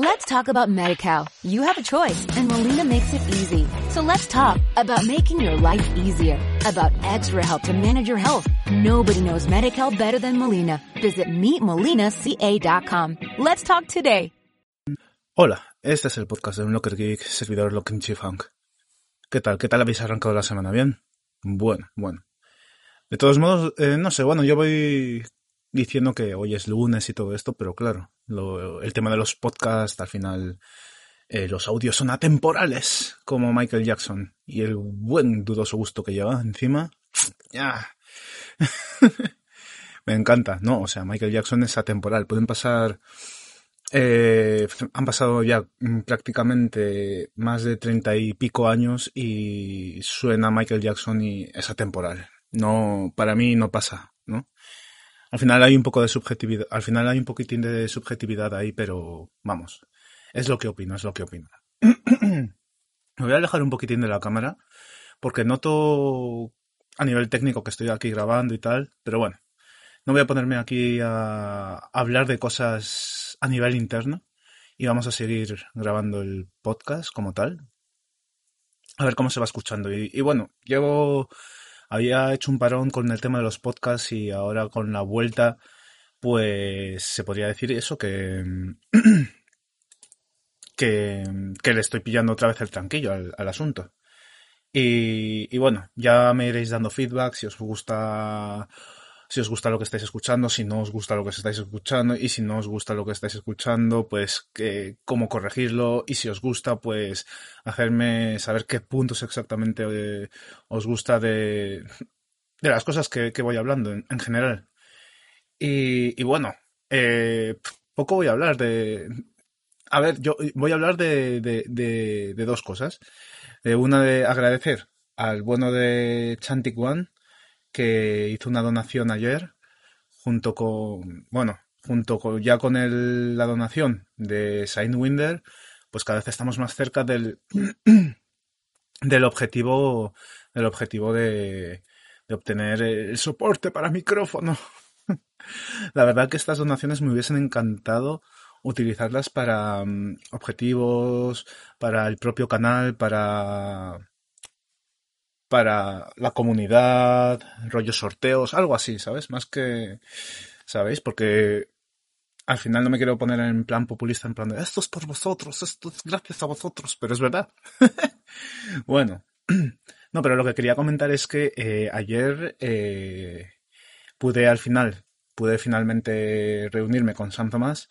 Let's talk about MediCal. You have a choice and Molina makes it easy. So let's talk about making your life easier, about extra help to manage your health. Nobody knows MediCal better than Molina. Visit meetmolinaca.com. Let's talk today. Hola, este es el podcast de un Locker Geek, servidor Locking Hank. ¿Qué tal? ¿Qué tal habéis arrancado la semana? ¿Bien? Bueno, bueno. De todos modos, eh, no sé, bueno, yo voy diciendo que hoy es lunes y todo esto, pero claro, lo, el tema de los podcasts, al final, eh, los audios son atemporales, como Michael Jackson, y el buen dudoso gusto que lleva encima. Me encanta, ¿no? O sea, Michael Jackson es atemporal, pueden pasar... Eh, han pasado ya mm, prácticamente más de treinta y pico años y suena Michael Jackson y es atemporal. No, para mí no pasa, ¿no? Al final hay un poco de subjetividad, al final hay un poquitín de subjetividad ahí, pero vamos, es lo que opino, es lo que opino. Me voy a alejar un poquitín de la cámara porque noto a nivel técnico que estoy aquí grabando y tal, pero bueno, no voy a ponerme aquí a hablar de cosas a nivel interno y vamos a seguir grabando el podcast como tal. A ver cómo se va escuchando. Y, y bueno, llevo había hecho un parón con el tema de los podcasts y ahora con la vuelta, pues se podría decir eso, que, que, que le estoy pillando otra vez el tranquillo al, al asunto. Y, y, bueno, ya me iréis dando feedback si os gusta si os gusta lo que estáis escuchando, si no os gusta lo que estáis escuchando y si no os gusta lo que estáis escuchando, pues que, cómo corregirlo y si os gusta, pues hacerme saber qué puntos exactamente eh, os gusta de, de las cosas que, que voy hablando en, en general. Y, y bueno, eh, poco voy a hablar de... A ver, yo voy a hablar de, de, dos cosas. Eh, una de agradecer al bueno de Chantic One, que hizo una donación ayer, junto con, bueno, junto con, ya con el, la donación de Signwinder, pues cada vez estamos más cerca del, del objetivo, del objetivo de, de obtener el soporte para micrófono. La verdad que estas donaciones me hubiesen encantado utilizarlas para um, objetivos, para el propio canal, para para la comunidad, rollos sorteos, algo así, ¿sabes? Más que, ¿sabéis? Porque al final no me quiero poner en plan populista, en plan de esto es por vosotros, esto es gracias a vosotros, pero es verdad. bueno, no, pero lo que quería comentar es que eh, ayer eh, pude al final, pude finalmente reunirme con San Tomás.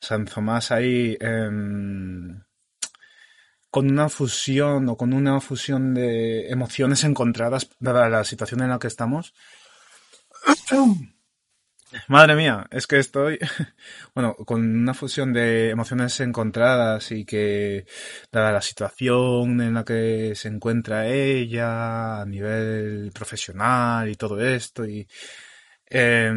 San Tomás ahí... Eh, con una fusión o con una fusión de emociones encontradas, dada la situación en la que estamos. Madre mía, es que estoy, bueno, con una fusión de emociones encontradas y que, dada la situación en la que se encuentra ella a nivel profesional y todo esto y, eh,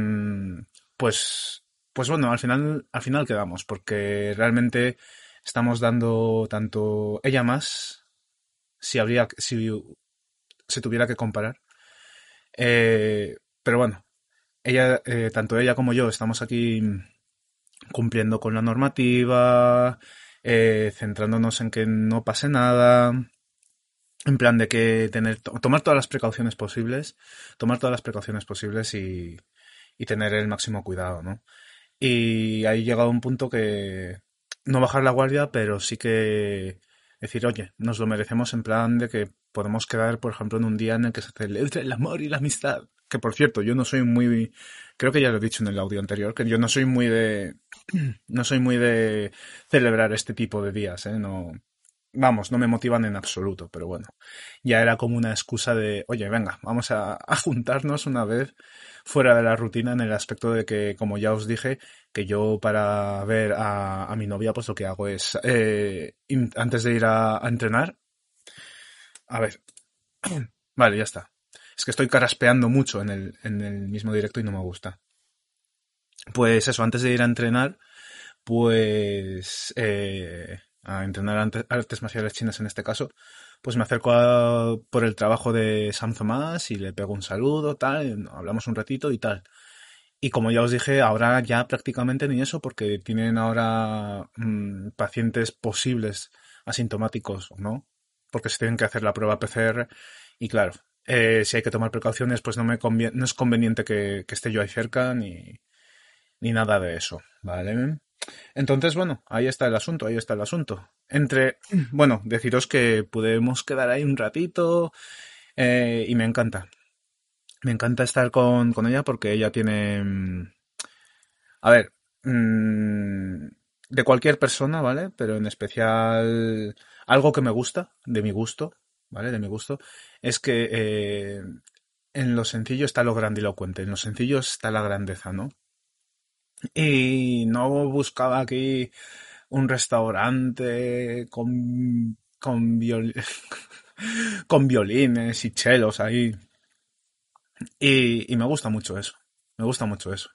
pues, pues bueno, al final, al final quedamos, porque realmente estamos dando tanto ella más, si habría, si se tuviera que comparar. Eh, pero bueno, ella, eh, tanto ella como yo estamos aquí cumpliendo con la normativa, eh, centrándonos en que no pase nada, en plan de que tener, tomar todas las precauciones posibles, tomar todas las precauciones posibles y, y tener el máximo cuidado, ¿no? Y ahí llegado un punto que, no bajar la guardia, pero sí que decir, oye, nos lo merecemos en plan de que podemos quedar, por ejemplo, en un día en el que se celebre el amor y la amistad. Que por cierto, yo no soy muy, creo que ya lo he dicho en el audio anterior, que yo no soy muy de, no soy muy de celebrar este tipo de días, ¿eh? No, vamos, no me motivan en absoluto, pero bueno, ya era como una excusa de, oye, venga, vamos a, a juntarnos una vez fuera de la rutina en el aspecto de que, como ya os dije, que yo para ver a, a mi novia, pues lo que hago es, eh, antes de ir a, entrenar, a ver, vale, ya está. Es que estoy caraspeando mucho en el, en el mismo directo y no me gusta. Pues eso, antes de ir a entrenar, pues eh, a entrenar artes marciales chinas en este caso, pues me acerco a, por el trabajo de Sam Tomás y le pego un saludo, tal, hablamos un ratito y tal. Y como ya os dije, ahora ya prácticamente ni eso, porque tienen ahora mm, pacientes posibles asintomáticos, ¿no? Porque se tienen que hacer la prueba PCR. Y claro, eh, si hay que tomar precauciones, pues no, me no es conveniente que, esté yo ahí cerca ni, ni nada de eso, ¿vale? Entonces, bueno, ahí está el asunto, ahí está el asunto. Entre, bueno, deciros que podemos quedar ahí un ratito eh, y me encanta. Me encanta estar con, con ella porque ella tiene... Mm, a ver, mm, de cualquier persona, ¿vale? Pero en especial algo que me gusta, de mi gusto, ¿vale? De mi gusto, es que eh, en lo sencillo está lo grandilocuente, en lo sencillo está la grandeza, ¿no? Y no buscaba aquí un restaurante con, con, con violines y chelos ahí y, me gusta mucho eso. Me gusta mucho eso.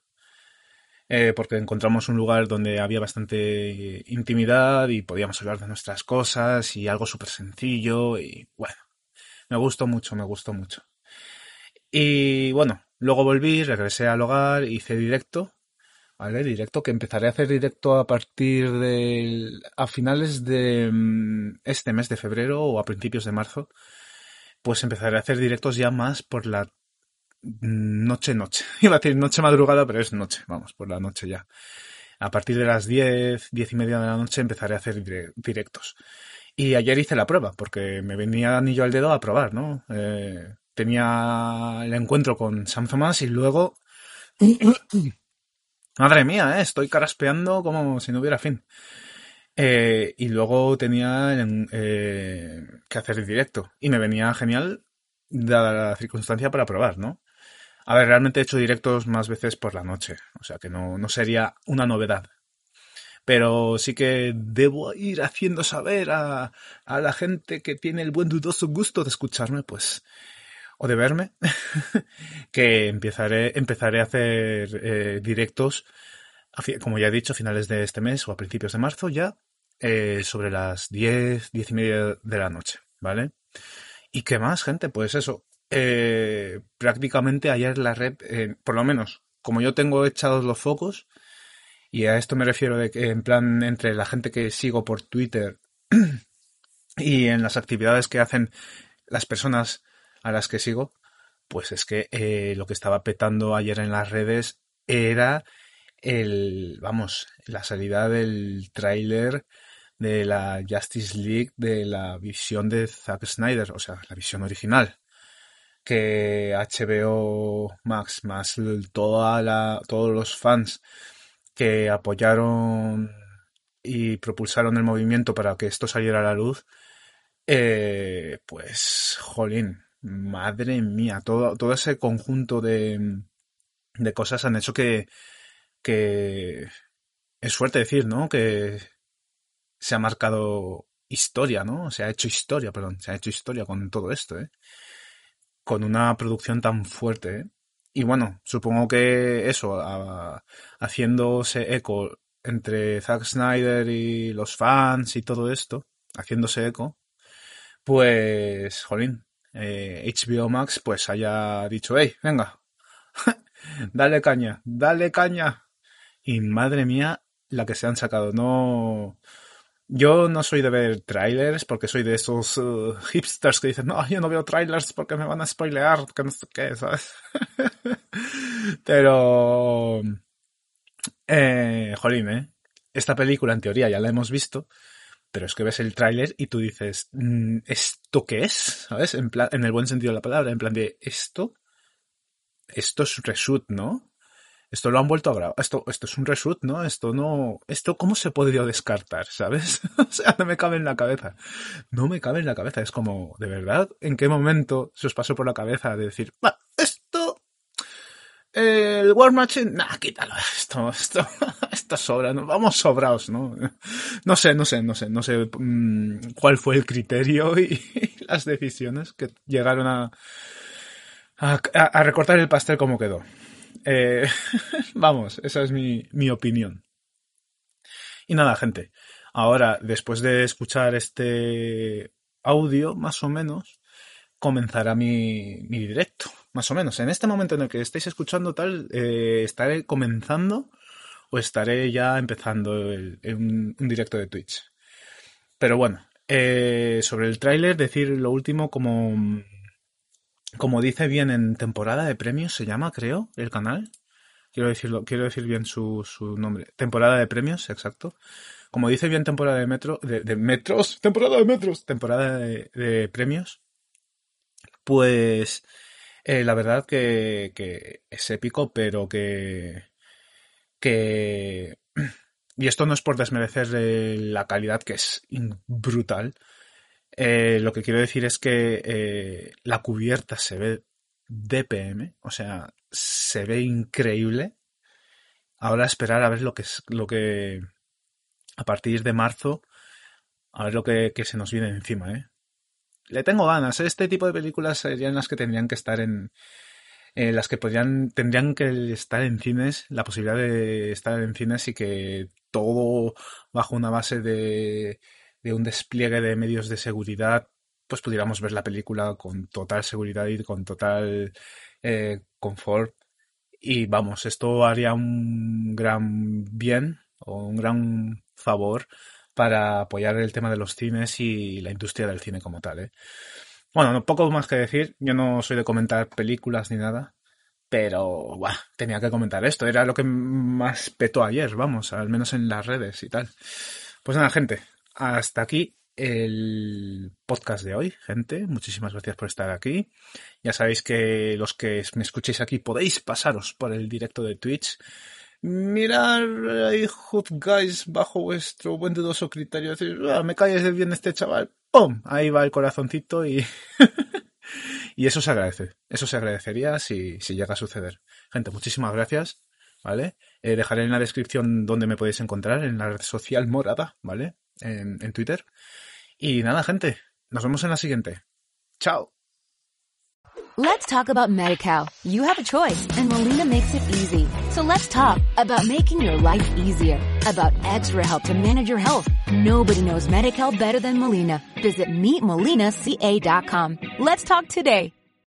Eh, porque encontramos un lugar donde había bastante intimidad y podíamos hablar de nuestras cosas y algo súper sencillo y bueno, me gustó mucho, me gustó mucho. Y bueno, luego volví, regresé al hogar, hice directo, ¿vale? Directo que empezaré a hacer directo a partir de... a finales de mm, este mes de febrero o a principios de marzo, pues empezaré a hacer directos ya más por la noche, noche. Iba a decir noche madrugada, pero es noche, vamos, por la noche ya. A partir de las 10, 10 y media de la noche empezaré a hacer directos. Y ayer hice la prueba, porque me venía anillo al dedo a probar, ¿no? Eh, tenía el encuentro con Sam Thomas y luego... Madre mía, ¿eh? estoy caraspeando como si no hubiera fin. Eh, y luego tenía eh, que hacer el directo. Y me venía genial, dada la circunstancia, para probar, ¿no? A ver, realmente he hecho directos más veces por la noche, o sea que no, no sería una novedad. Pero sí que debo ir haciendo saber a, a la gente que tiene el buen dudoso gusto de escucharme, pues, o de verme, que empezaré, empezaré a hacer eh, directos, como ya he dicho, a finales de este mes o a principios de marzo ya, eh, sobre las 10, 10 y media de la noche, ¿vale? ¿Y qué más, gente? Pues eso, eh, prácticamente ayer la red, por lo menos, como yo tengo echados los focos, y a esto me refiero de que en plan entre la gente que sigo por Twitter y en las actividades que hacen las personas a las que sigo, pues es que eh, lo que estaba petando ayer en las redes era el, vamos, la salida del tráiler de la Justice League de la visión de Zack Snyder, o sea, la visión original que HBO Max más toda la, todos los fans que apoyaron y propulsaron el movimiento para que esto saliera a la luz, eh, pues, jolín, madre mía, todo, todo ese conjunto de, de cosas han hecho que, que es fuerte decir, ¿no? Que se ha marcado historia, ¿no? Se ha hecho historia, perdón, se ha hecho historia con todo esto, ¿eh? Con una producción tan fuerte. ¿eh? Y bueno, supongo que eso, haciéndose eco entre Zack Snyder y los fans y todo esto, haciéndose eco, pues, jolín, HBO eh, Max pues haya dicho, hey, venga, dale caña, dale caña. Y madre mía, la que se han sacado, no, yo no soy de ver trailers porque soy de esos uh, hipsters que dicen, no, yo no veo trailers porque me van a spoilear, que no sé qué, ¿sabes? Pero, eh, jolín, ¿eh? Esta película en teoría ya la hemos visto, pero es que ves el tráiler y tú dices, mm, ¿esto qué es? ¿Sabes? En, plan, en el buen sentido de la palabra, en plan de, ¿esto? Esto es reshoot, ¿no? Esto lo han vuelto a grabar, esto, esto es un reshoot, ¿no? Esto no, esto cómo se podría descartar, ¿sabes? o sea, no me cabe en la cabeza. No me cabe en la cabeza. Es como, ¿de verdad? ¿En qué momento se os pasó por la cabeza de decir, va, esto, el War Machine, nah, quítalo, esto, esto, esto sobra, ¿no? vamos sobrados, ¿no? No sé, no sé, no sé, no sé mm, cuál fue el criterio y, las decisiones que llegaron a, a, a recortar el pastel como quedó. Eh, vamos, esa es mi, mi opinión. Y nada, gente. Ahora, después de escuchar este audio, más o menos, comenzará mi, mi directo. más o menos. En este momento en el que estáis escuchando tal, eh, estaré comenzando o estaré ya empezando un, directo de Twitch. Pero bueno, eh, sobre el tráiler, decir lo último como, como dice bien en temporada de premios, se llama, creo, el canal. Quiero decirlo, quiero decir bien su, su nombre. Temporada de premios, exacto. Como dice bien temporada de metro, de, metros, temporada de metros, temporada de, premios. Pues eh, la verdad que, que es épico, pero que que... Y esto no es por desmerecer la calidad, que es brutal. Eh, lo que quiero decir es que eh, la cubierta se ve DPM, o sea, se ve increíble. Ahora esperar a ver lo que es lo que a partir de marzo, a ver lo que, se nos viene encima, ¿eh? Le tengo ganas. Este tipo de películas serían las que tendrían que estar en, en las que podrían, tendrían que estar en cines, la posibilidad de estar en cines y que todo bajo una base de, de un despliegue de medios de seguridad, pues pudiéramos ver la película con total seguridad y con total eh, confort. Y vamos, esto haría un gran bien o un gran favor para apoyar el tema de los cines y la industria del cine como tal. ¿eh? Bueno, poco más que decir. Yo no soy de comentar películas ni nada. Pero, buah, tenía que comentar esto. Era lo que más petó ayer, vamos, al menos en las redes y tal. Pues nada, gente. Hasta aquí el podcast de hoy, gente. Muchísimas gracias por estar aquí. Ya sabéis que los que me escuchéis aquí podéis pasaros por el directo de Twitch. Mirar ahí, guys bajo vuestro buen dudoso criterio. Ah, me calles bien este chaval. ¡Pum! Ahí va el corazoncito y... y eso se agradece. Eso se agradecería si, si llega a suceder. Gente, muchísimas gracias. ¿Vale? Eh, dejaré en la descripción donde me podéis encontrar, en la red social morada, ¿vale? En, en Twitter. Y nada, gente. Nos vemos en la siguiente. Chao. Let's talk about MediCal. You have a choice and Molina makes it easy. So let's talk about making your life easier, about extra help to manage your health. Nobody knows MediCal better than Molina. Visit meetmolinaca.com. Let's talk today.